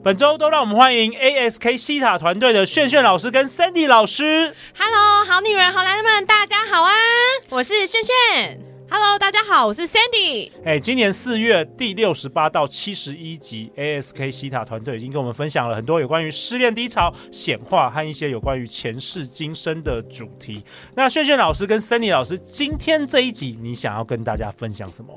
本周都让我们欢迎 ASK 西塔团队的炫炫老师跟 Sandy 老师。Hello，好女人、好男人们，大家好啊！我是炫炫。Hello，大家好，我是 Sandy。哎，今年四月第六十八到七十一集，ASK 西塔团队已经跟我们分享了很多有关于失恋低潮、显化和一些有关于前世今生的主题。那炫炫老师跟 Sandy 老师，今天这一集你想要跟大家分享什么？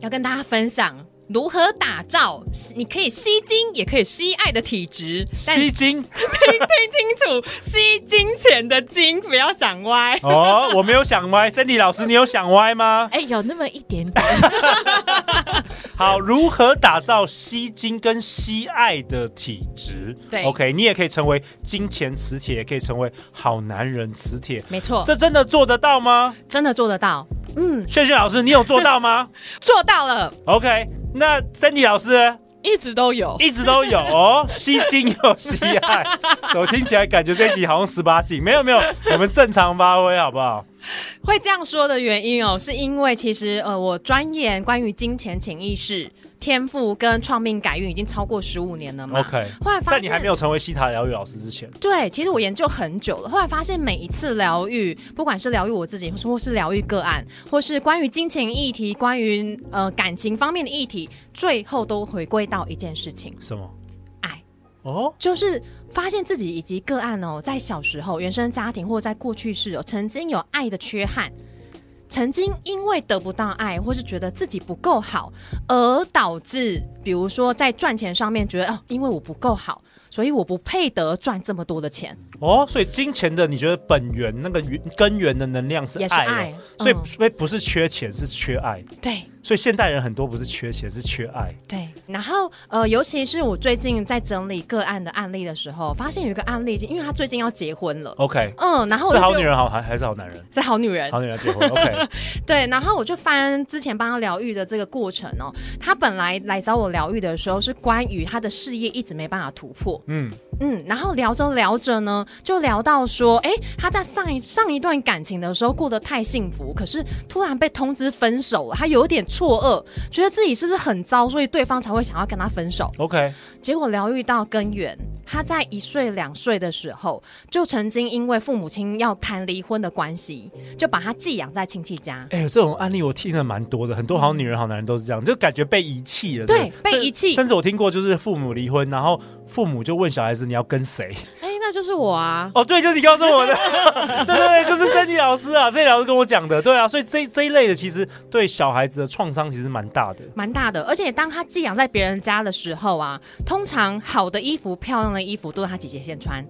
要跟大家分享。如何打造你可以吸金也可以吸爱的体质？吸金，听听清楚，吸金钱的金，不要想歪哦。我没有想歪，Cindy 老师，你有想歪吗？哎、欸，有那么一点点。好，如何打造吸金跟吸爱的体质？对，OK，你也可以成为金钱磁铁，也可以成为好男人磁铁。没错，这真的做得到吗？真的做得到。嗯，炫炫老师，你有做到吗？做到了。OK。那 candy 老师一直都有，一直都有哦，吸金又吸爱，我听起来感觉这一集好像十八禁，没有没有，我们正常发挥好不好？会这样说的原因哦，是因为其实呃，我专研关于金钱潜意识。天赋跟创命改运已经超过十五年了嘛？OK，后来发现在你还没有成为西塔疗愈老师之前，对，其实我研究很久了。后来发现每一次疗愈，不管是疗愈我自己，或是疗愈个案，或是关于金钱议题、关于呃感情方面的议题，最后都回归到一件事情：什么？爱。哦，就是发现自己以及个案哦，在小时候原生家庭或者在过去世哦，曾经有爱的缺憾。曾经因为得不到爱，或是觉得自己不够好，而导致，比如说在赚钱上面觉得哦，因为我不够好，所以我不配得赚这么多的钱。哦，所以金钱的你觉得本源那个根源的能量是爱，也是爱，所以所以不是缺钱，是缺爱。对。所以现代人很多不是缺钱，是缺爱。对，然后呃，尤其是我最近在整理个案的案例的时候，发现有一个案例，因为他最近要结婚了。OK，嗯，然后我是好女人好还还是好男人？是好女人，好女人结婚。OK，对，然后我就翻之前帮他疗愈的这个过程哦，他本来来找我疗愈的时候是关于他的事业一直没办法突破。嗯嗯，然后聊着聊着呢，就聊到说，哎，他在上一上一段感情的时候过得太幸福，可是突然被通知分手了，他有点。错愕，觉得自己是不是很糟，所以对方才会想要跟他分手。OK，结果疗愈到根源，他在一岁两岁的时候，就曾经因为父母亲要谈离婚的关系，就把他寄养在亲戚家。哎呦，这种案例我听了蛮多的，很多好女人、好男人都是这样，就感觉被遗弃了。对，被遗弃。甚至我听过，就是父母离婚，然后父母就问小孩子：“你要跟谁？”那就是我啊！哦，对，就是你告诉我的，对对对，就是 Sandy 老师啊，这些老师跟我讲的，对啊，所以这这一类的其实对小孩子的创伤其实蛮大的，蛮大的。而且当他寄养在别人家的时候啊，通常好的衣服、漂亮的衣服都是他姐姐先穿。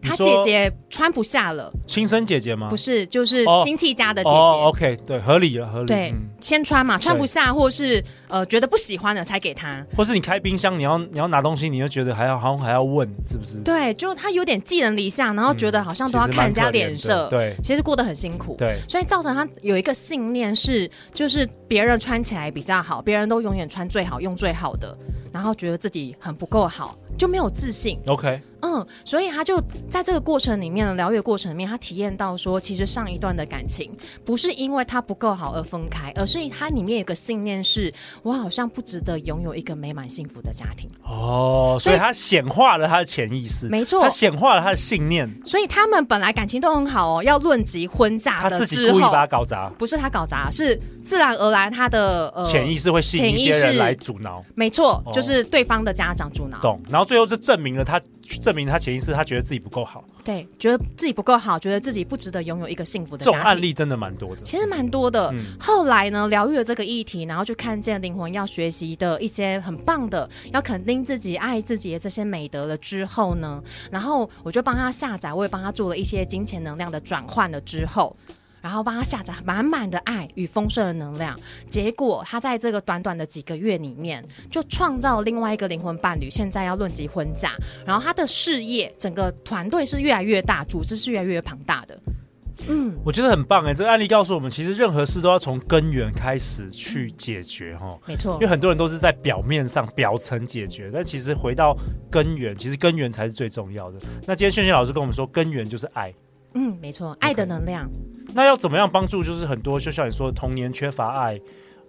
他姐姐穿不下了，亲生姐姐吗？不是，就是亲戚家的姐姐。OK，对，合理了，合理。对，嗯、先穿嘛，穿不下，或是呃觉得不喜欢了才给他。或是你开冰箱，你要你要拿东西，你就觉得还要好像还要问是不是？对，就他有点寄人篱下，然后觉得好像都要看人家脸色，对，其实过得很辛苦。对，所以造成他有一个信念是，就是别人穿起来比较好，别人都永远穿最好，用最好的。然后觉得自己很不够好，就没有自信。OK，嗯，所以他就在这个过程里面的疗愈过程里面，他体验到说，其实上一段的感情不是因为他不够好而分开，而是他里面有个信念是，我好像不值得拥有一个美满幸福的家庭。哦，所以他显化了他的潜意识，没错，他显化了他的信念。所以他们本来感情都很好哦，要论及婚嫁的之后，他自己故意把他搞砸，不是他搞砸，是自然而然他的呃潜意识会吸引一些人来阻挠。没错，哦、就是对方的家长阻挠。懂，然后最后就证明了他，证明他潜意识他觉得自己不够好。对，觉得自己不够好，觉得自己不值得拥有一个幸福的家庭。这种案例真的蛮多的，其实蛮多的。嗯、后来呢，疗愈了这个议题，然后就看见灵魂要学习的一些很棒的，要肯定自己、爱自己的这些美德了之后呢，然后我就帮他下载，我也帮他做了一些金钱能量的转换了之后。然后帮他下载满满的爱与丰盛的能量。结果他在这个短短的几个月里面，就创造另外一个灵魂伴侣，现在要论及婚嫁。然后他的事业，整个团队是越来越大，组织是越来越庞大的。嗯，我觉得很棒哎，这个案例告诉我们，其实任何事都要从根源开始去解决哈。没错，因为很多人都是在表面上表层解决，但其实回到根源，其实根源才是最重要的。那今天炫炫老师跟我们说，根源就是爱。嗯，没错，爱的能量。那要怎么样帮助？就是很多，就像你说的，童年缺乏爱，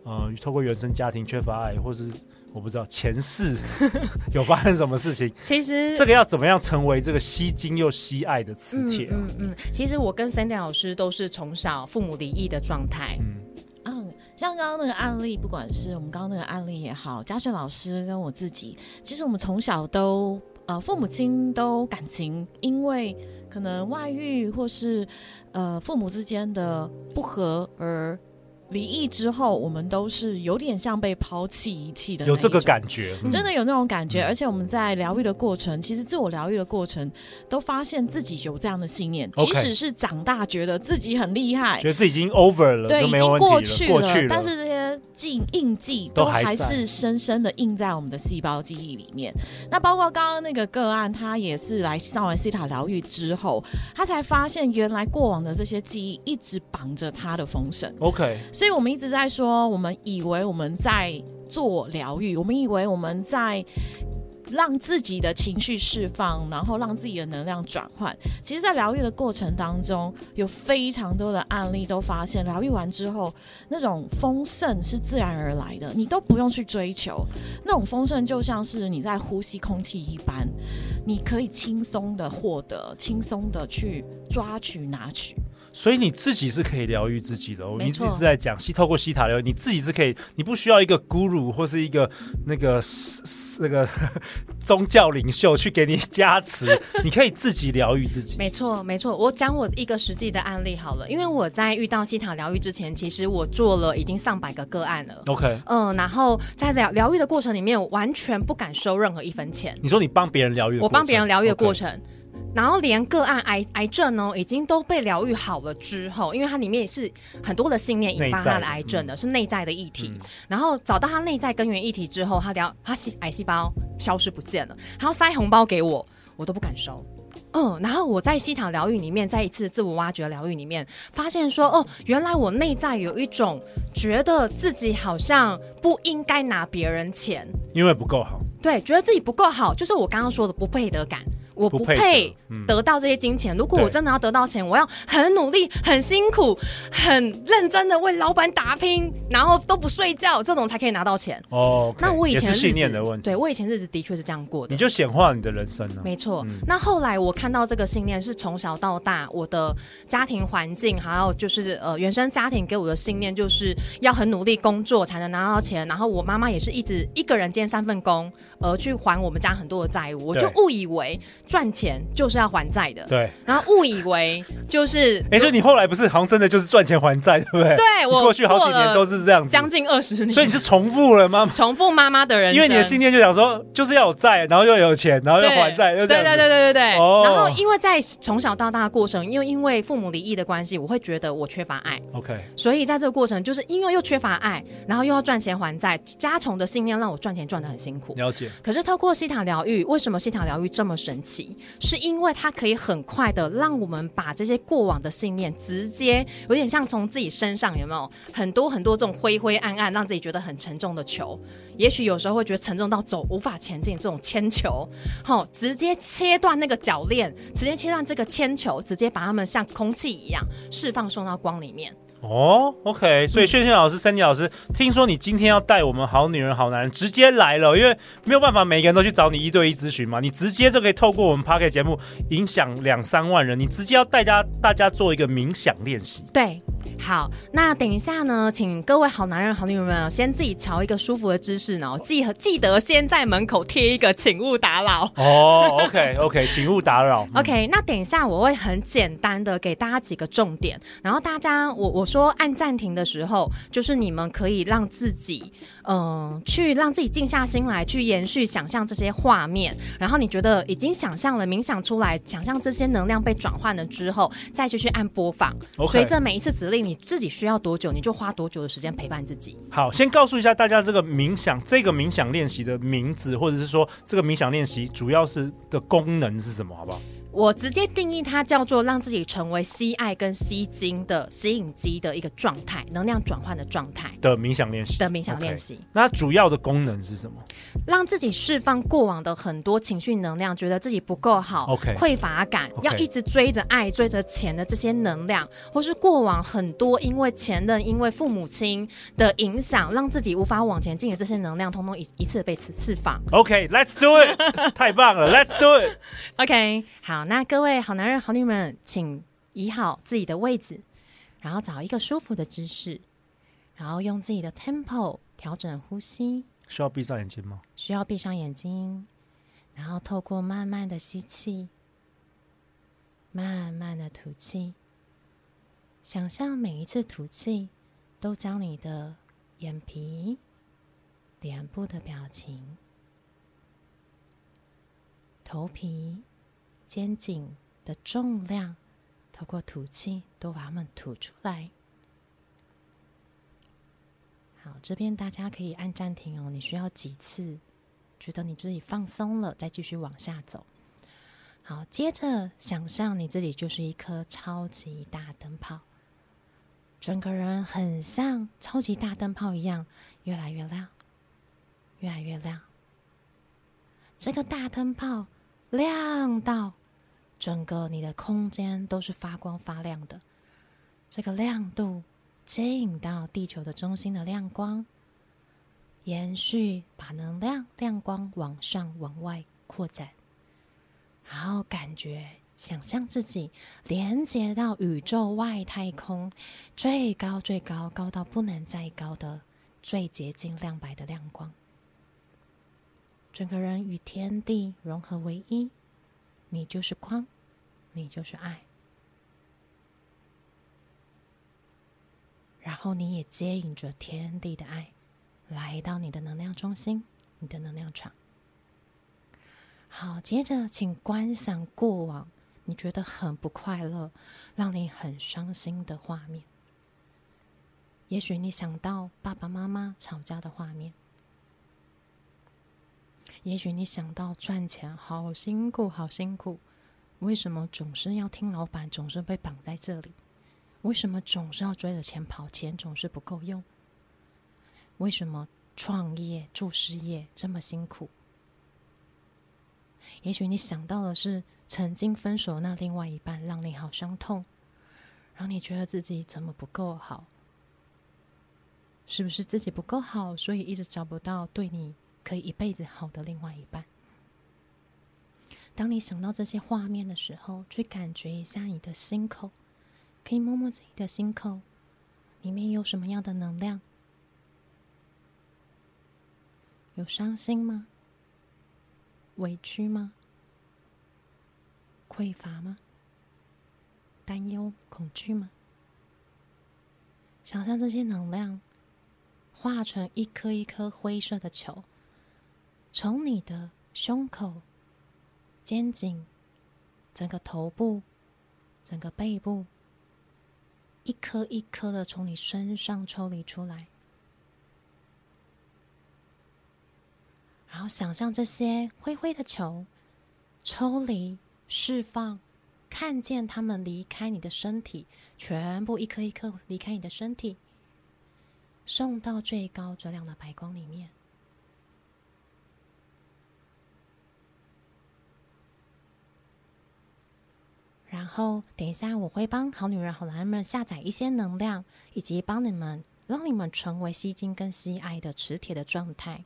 呃，透过原生家庭缺乏爱，或是。我不知道前世 有发生什么事情。其实这个要怎么样成为这个吸金又吸爱的磁铁？嗯嗯，嗯，其实我跟 Sandy 老师都是从小父母离异的状态。嗯嗯，像刚刚那个案例，不管是我们刚刚那个案例也好，嘉轩老师跟我自己，其实我们从小都呃父母亲都感情因为可能外遇或是呃父母之间的不和而。离异之后，我们都是有点像被抛弃遗弃的，有这个感觉，嗯、真的有那种感觉。而且我们在疗愈的过程，其实自我疗愈的过程，都发现自己有这样的信念。即使是长大，觉得自己很厉害，觉得自己已经 over 了，对，已经过去了，过去了，但是这些记印记都还是深深的印在我们的细胞记忆里面。那包括刚刚那个个案，他也是来上完西塔疗愈之后，他才发现原来过往的这些记忆一直绑着他的风神。OK。所以，我们一直在说，我们以为我们在做疗愈，我们以为我们在让自己的情绪释放，然后让自己的能量转换。其实，在疗愈的过程当中，有非常多的案例都发现，疗愈完之后，那种丰盛是自然而来的，你都不用去追求。那种丰盛就像是你在呼吸空气一般，你可以轻松的获得，轻松的去抓取、拿取。所以你自己是可以疗愈自己的，你一直在讲西透过西塔疗愈，你自己是可以，你不需要一个 guru 或是一个那个那个 宗教领袖去给你加持，你可以自己疗愈自己。没错，没错。我讲我一个实际的案例好了，因为我在遇到西塔疗愈之前，其实我做了已经上百个个案了。OK，嗯，然后在疗疗愈的过程里面，我完全不敢收任何一分钱。你说你帮别人疗愈，我帮别人疗愈的过程。Okay. 然后连个案癌癌症呢，已经都被疗愈好了之后，因为它里面也是很多的信念引发他的癌症的，是内在的议题。嗯、然后找到他内在根源议题之后，他疗他细癌细胞消失不见了，他要塞红包给我，我都不敢收。嗯，然后我在西塔疗愈里面，在一次自我挖掘疗愈里面，发现说，哦，原来我内在有一种觉得自己好像不应该拿别人钱，因为不够好。对，觉得自己不够好，就是我刚刚说的不配得感。我不配得到这些金钱。如果我真的要得到钱，我要很努力、很辛苦、很认真的为老板打拼，然后都不睡觉，这种才可以拿到钱。哦，那我以前是信念的问题。对，我以前日子的确是这样过的。你就显化你的人生了。没错。那后来我看到这个信念是从小到大，我的家庭环境还有就是呃原生家庭给我的信念，就是要很努力工作才能拿到钱。然后我妈妈也是一直一个人兼三份工，而去还我们家很多的债务。我就误以为。赚钱就是要还债的，对。然后误以为就是，哎，所以你后来不是好像真的就是赚钱还债，对不对？对，我过去好几年都是这样子，将近二十年。所以你是重复了吗？重复妈妈的人生，因为你的信念就想说，就是要有债，然后又有钱，然后又还债，又这样。对对对对对对。哦。然后因为在从小到大的过程，因为因为父母离异的关系，我会觉得我缺乏爱。OK。所以在这个过程，就是因为又缺乏爱，然后又要赚钱还债，加重的信念让我赚钱赚得很辛苦。了解。可是透过西塔疗愈，为什么西塔疗愈这么神奇？是因为它可以很快的让我们把这些过往的信念直接有点像从自己身上有没有很多很多这种灰灰暗暗让自己觉得很沉重的球，也许有时候会觉得沉重到走无法前进这种铅球，好，直接切断那个铰链，直接切断这个铅球，直接把它们像空气一样释放送到光里面。哦，OK，所以炫炫老师、Sandy 老师，嗯、听说你今天要带我们好女人、好男人直接来了，因为没有办法每个人都去找你一对一咨询嘛，你直接就可以透过我们 Podcast 节目影响两三万人，你直接要带大家大家做一个冥想练习。对，好，那等一下呢，请各位好男人、好女人们先自己瞧一个舒服的姿势，然后记记得先在门口贴一个请勿打扰。哦，OK，OK，okay, 请勿打扰。OK，那等一下我会很简单的给大家几个重点，然后大家我我。说按暂停的时候，就是你们可以让自己，嗯、呃，去让自己静下心来，去延续想象这些画面。然后你觉得已经想象了，冥想出来，想象这些能量被转换了之后，再继续按播放。随着.每一次指指令，你自己需要多久，你就花多久的时间陪伴自己。好，先告诉一下大家这个冥想，这个冥想练习的名字，或者是说这个冥想练习主要是的功能是什么，好不好？我直接定义它叫做让自己成为吸爱跟吸精的吸引机的一个状态，能量转换的状态的冥想练习的冥想练习。Okay. 那主要的功能是什么？让自己释放过往的很多情绪能量，觉得自己不够好，OK，匮乏感，okay. 要一直追着爱、追着钱的这些能量，或是过往很多因为前任、因为父母亲的影响，让自己无法往前进的这些能量，通通一一次被释放。OK，Let's、okay, do it，太棒了，Let's do it。OK，好。好，那各位好男人、好女人们，请移好自己的位置，然后找一个舒服的姿势，然后用自己的 tempo 调整呼吸。需要闭上眼睛吗？需要闭上眼睛，然后透过慢慢的吸气，慢慢的吐气，想象每一次吐气都将你的眼皮、脸部的表情、头皮。肩颈的重量，透过吐气都把它们吐出来。好，这边大家可以按暂停哦。你需要几次觉得你自己放松了，再继续往下走。好，接着想象你自己就是一颗超级大灯泡，整个人很像超级大灯泡一样，越来越亮，越来越亮。这个大灯泡亮到。整个你的空间都是发光发亮的，这个亮度接引到地球的中心的亮光，延续把能量亮光往上往外扩展，然后感觉想象自己连接到宇宙外太空最高最高高到不能再高的最洁净亮白的亮光，整个人与天地融合为一。你就是光，你就是爱，然后你也接引着天地的爱，来到你的能量中心，你的能量场。好，接着请观想过往你觉得很不快乐、让你很伤心的画面。也许你想到爸爸妈妈吵架的画面。也许你想到赚钱好辛苦，好辛苦，为什么总是要听老板，总是被绑在这里？为什么总是要追着钱跑，钱总是不够用？为什么创业做事业这么辛苦？也许你想到的是曾经分手那另外一半，让你好伤痛，让你觉得自己怎么不够好？是不是自己不够好，所以一直找不到对你？可以一辈子好的另外一半。当你想到这些画面的时候，去感觉一下你的心口，可以摸摸自己的心口，里面有什么样的能量？有伤心吗？委屈吗？匮乏吗？担忧、恐惧吗？想象这些能量化成一颗一颗灰色的球。从你的胸口、肩颈、整个头部、整个背部，一颗一颗的从你身上抽离出来，然后想象这些灰灰的球抽离、释放，看见它们离开你的身体，全部一颗一颗离开你的身体，送到最高质量的白光里面。然后，等一下我会帮好女人、好男人下载一些能量，以及帮你们让你们成为吸金跟吸爱的磁铁的状态。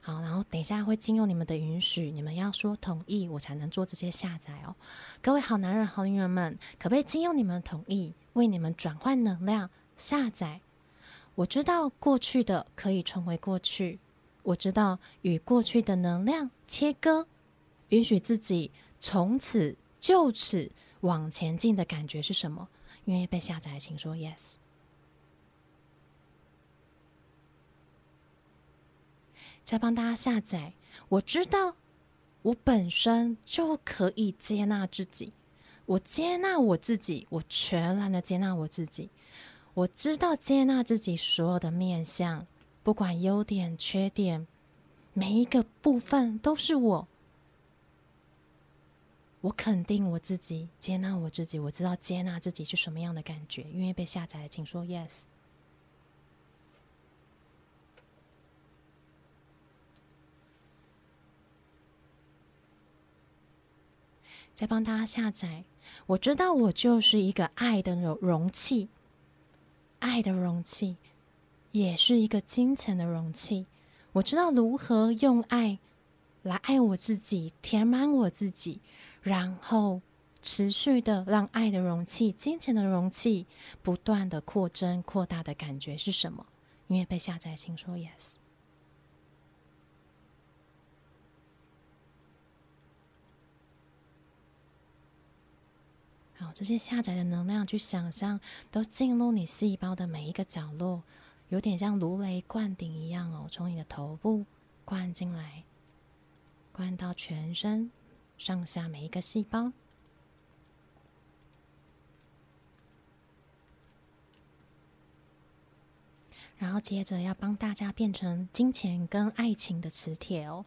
好，然后等一下会经由你们的允许，你们要说同意，我才能做这些下载哦。各位好男人、好女人们，可不可以经由你们同意，为你们转换能量下载？我知道过去的可以成为过去，我知道与过去的能量切割，允许自己从此。就此往前进的感觉是什么？愿意被下载，请说 yes。再帮大家下载。我知道，我本身就可以接纳自己，我接纳我自己，我全然的接纳我自己。我知道接纳自己所有的面向，不管优点、缺点，每一个部分都是我。我肯定我自己，接纳我自己。我知道接纳自己是什么样的感觉。愿意被下载的，请说 yes。再帮大家下载。我知道我就是一个爱的容容器，爱的容器，也是一个金钱的容器。我知道如何用爱来爱我自己，填满我自己，然后持续的让爱的容器、金钱的容器不断的扩增、扩大的感觉是什么？因为被下载，请说 yes。好，这些下载的能量，去想象都进入你细胞的每一个角落，有点像如雷灌顶一样哦，从你的头部灌进来，灌到全身上下每一个细胞，然后接着要帮大家变成金钱跟爱情的磁铁哦。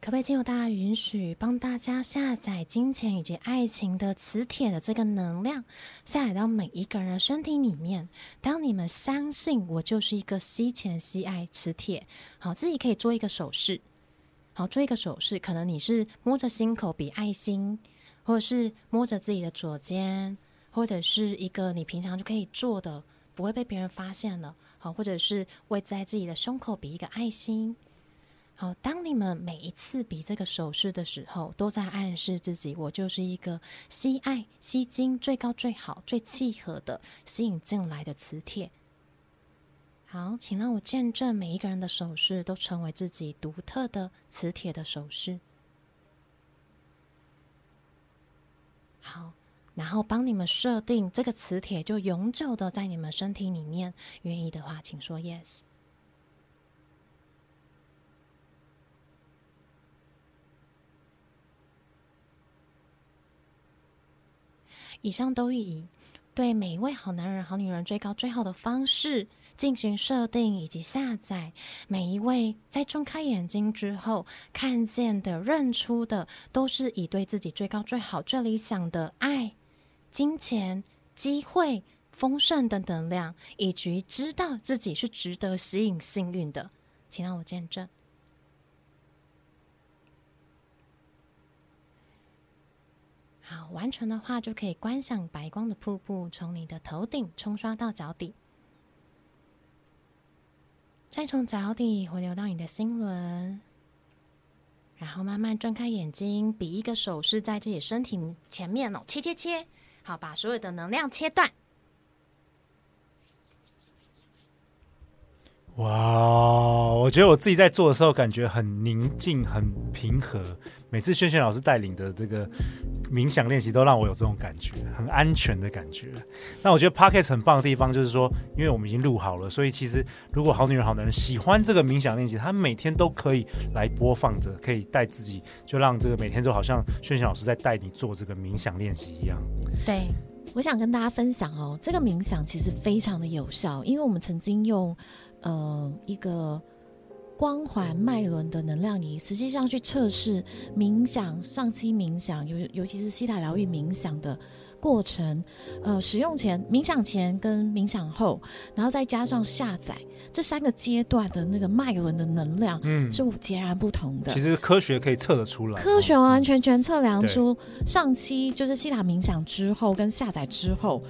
可不可以经由大家允许，帮大家下载金钱以及爱情的磁铁的这个能量，下载到每一个人的身体里面？当你们相信我就是一个吸钱吸爱磁铁，好，自己可以做一个手势，好，做一个手势，可能你是摸着心口比爱心，或者是摸着自己的左肩，或者是一个你平常就可以做的，不会被别人发现了，好，或者是会在自己的胸口比一个爱心。好，当你们每一次比这个手势的时候，都在暗示自己，我就是一个吸爱、吸金最高、最好、最契合的吸引进来的磁铁。好，请让我见证每一个人的手势都成为自己独特的磁铁的手势。好，然后帮你们设定这个磁铁就永久的在你们身体里面。愿意的话，请说 yes。以上都以对每一位好男人、好女人最高、最好的方式进行设定以及下载。每一位在睁开眼睛之后看见的、认出的，都是以对自己最高、最好、最理想的爱、金钱、机会、丰盛的能量，以及知道自己是值得吸引幸运的。请让我见证。好，完成的话就可以观想白光的瀑布从你的头顶冲刷到脚底，再从脚底回流到你的心轮，然后慢慢睁开眼睛，比一个手势在自己身体前面哦，切切切，好，把所有的能量切断。哇，我觉得我自己在做的时候感觉很宁静、很平和。每次萱萱老师带领的这个冥想练习，都让我有这种感觉，很安全的感觉。那我觉得 Podcast 很棒的地方就是说，因为我们已经录好了，所以其实如果好女人、好男人喜欢这个冥想练习，他每天都可以来播放着，可以带自己，就让这个每天都好像萱萱老师在带你做这个冥想练习一样。对，我想跟大家分享哦，这个冥想其实非常的有效，因为我们曾经用。呃，一个光环脉轮的能量仪，实际上去测试冥想、上期冥想，尤尤其是西塔疗愈冥想的过程。呃，使用前、冥想前跟冥想后，然后再加上下载这三个阶段的那个脉轮的能量，嗯，是截然不同的。其实科学可以测得出来，科学完完全全测量出上期就是西塔冥想之后跟下载之后。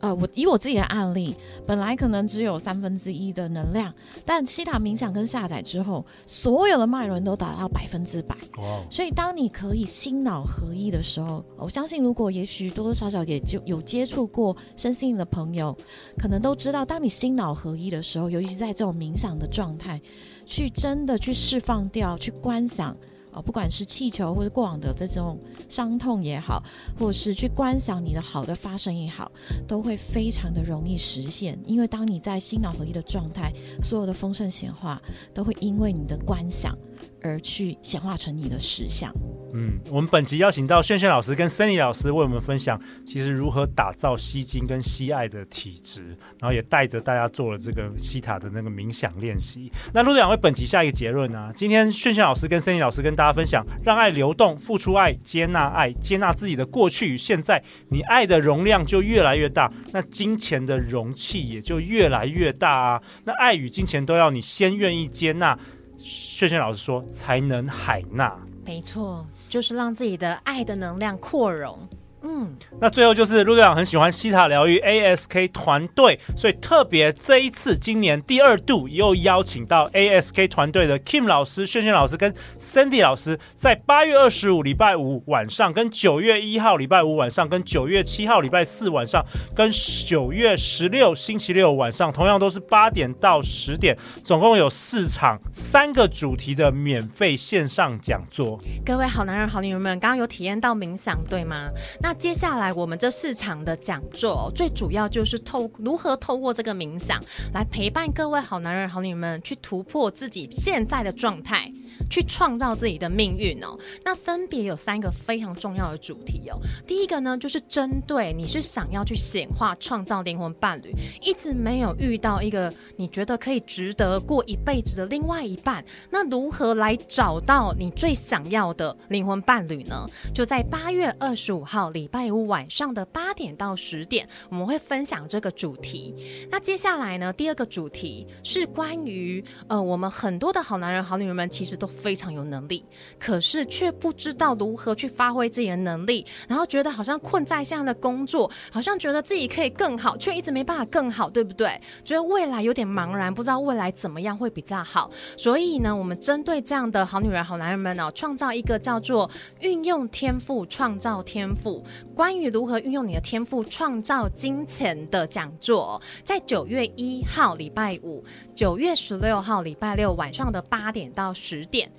呃，我以我自己的案例，本来可能只有三分之一的能量，但西塔冥想跟下载之后，所有的脉轮都达到百分之百。哇！所以当你可以心脑合一的时候，我相信如果也许多多少少也就有接触过身心灵的朋友，可能都知道，当你心脑合一的时候，尤其是在这种冥想的状态，去真的去释放掉，去观想。啊，不管是气球或者过往的这种伤痛也好，或者是去观想你的好的发生也好，都会非常的容易实现。因为当你在心脑合一的状态，所有的丰盛显化都会因为你的观想而去显化成你的实相。嗯，我们本集邀请到炫炫老师跟 Sandy 老师为我们分享，其实如何打造吸金跟吸爱的体质，然后也带着大家做了这个西塔的那个冥想练习。那陆队长为本集下一个结论呢、今天炫炫老师跟 Sandy 老师跟大家分享，让爱流动，付出爱，接纳爱，接纳自己的过去与现在，你爱的容量就越来越大，那金钱的容器也就越来越大啊。那爱与金钱都要你先愿意接纳，轩轩老师说才能海纳。没错。就是让自己的爱的能量扩容。嗯，那最后就是陆队长很喜欢西塔疗愈 ASK 团队，所以特别这一次今年第二度又邀请到 ASK 团队的 Kim 老师、炫炫老师跟 Cindy 老师，在八月二十五礼拜五晚上，跟九月一号礼拜五晚上，跟九月七号礼拜四晚上，跟九月十六星期六晚上，同样都是八点到十点，总共有四场三个主题的免费线上讲座。各位好男人、好女人们，刚刚有体验到冥想对吗？那那接下来我们这四场的讲座，最主要就是透如何透过这个冥想来陪伴各位好男人、好女人们去突破自己现在的状态。去创造自己的命运哦。那分别有三个非常重要的主题哦。第一个呢，就是针对你是想要去显化创造灵魂伴侣，一直没有遇到一个你觉得可以值得过一辈子的另外一半，那如何来找到你最想要的灵魂伴侣呢？就在八月二十五号礼拜五晚上的八点到十点，我们会分享这个主题。那接下来呢，第二个主题是关于呃，我们很多的好男人、好女人们其实都。非常有能力，可是却不知道如何去发挥自己的能力，然后觉得好像困在这样的工作，好像觉得自己可以更好，却一直没办法更好，对不对？觉得未来有点茫然，不知道未来怎么样会比较好。所以呢，我们针对这样的好女人、好男人们呢，创造一个叫做“运用天赋创造天赋”，关于如何运用你的天赋创造金钱的讲座，在九月一号礼拜五、九月十六号礼拜六晚上的八点到十点。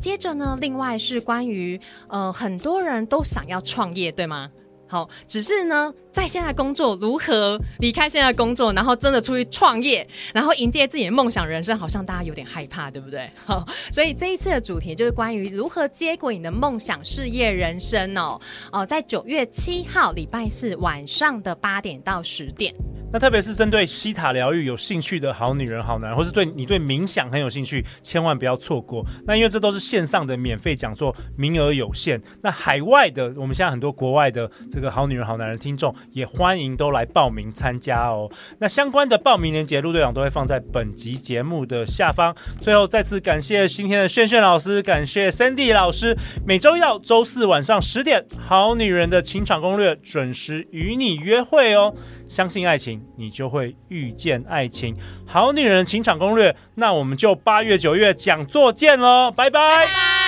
接着呢，另外是关于呃，很多人都想要创业，对吗？好，只是呢，在现在工作如何离开现在工作，然后真的出去创业，然后迎接自己的梦想人生，好像大家有点害怕，对不对？好，所以这一次的主题就是关于如何接轨你的梦想事业人生哦。哦，在九月七号礼拜四晚上的八点到十点。那特别是针对西塔疗愈有兴趣的好女人、好男人，或是对你对冥想很有兴趣，千万不要错过。那因为这都是线上的免费讲座，名额有限。那海外的，我们现在很多国外的这个好女人、好男人听众，也欢迎都来报名参加哦。那相关的报名链接，陆队长都会放在本集节目的下方。最后再次感谢今天的炫炫老师，感谢 Sandy 老师。每周一到周四晚上十点，好女人的情场攻略准时与你约会哦。相信爱情，你就会遇见爱情。好女人情场攻略，那我们就八月九月讲座见喽，拜拜。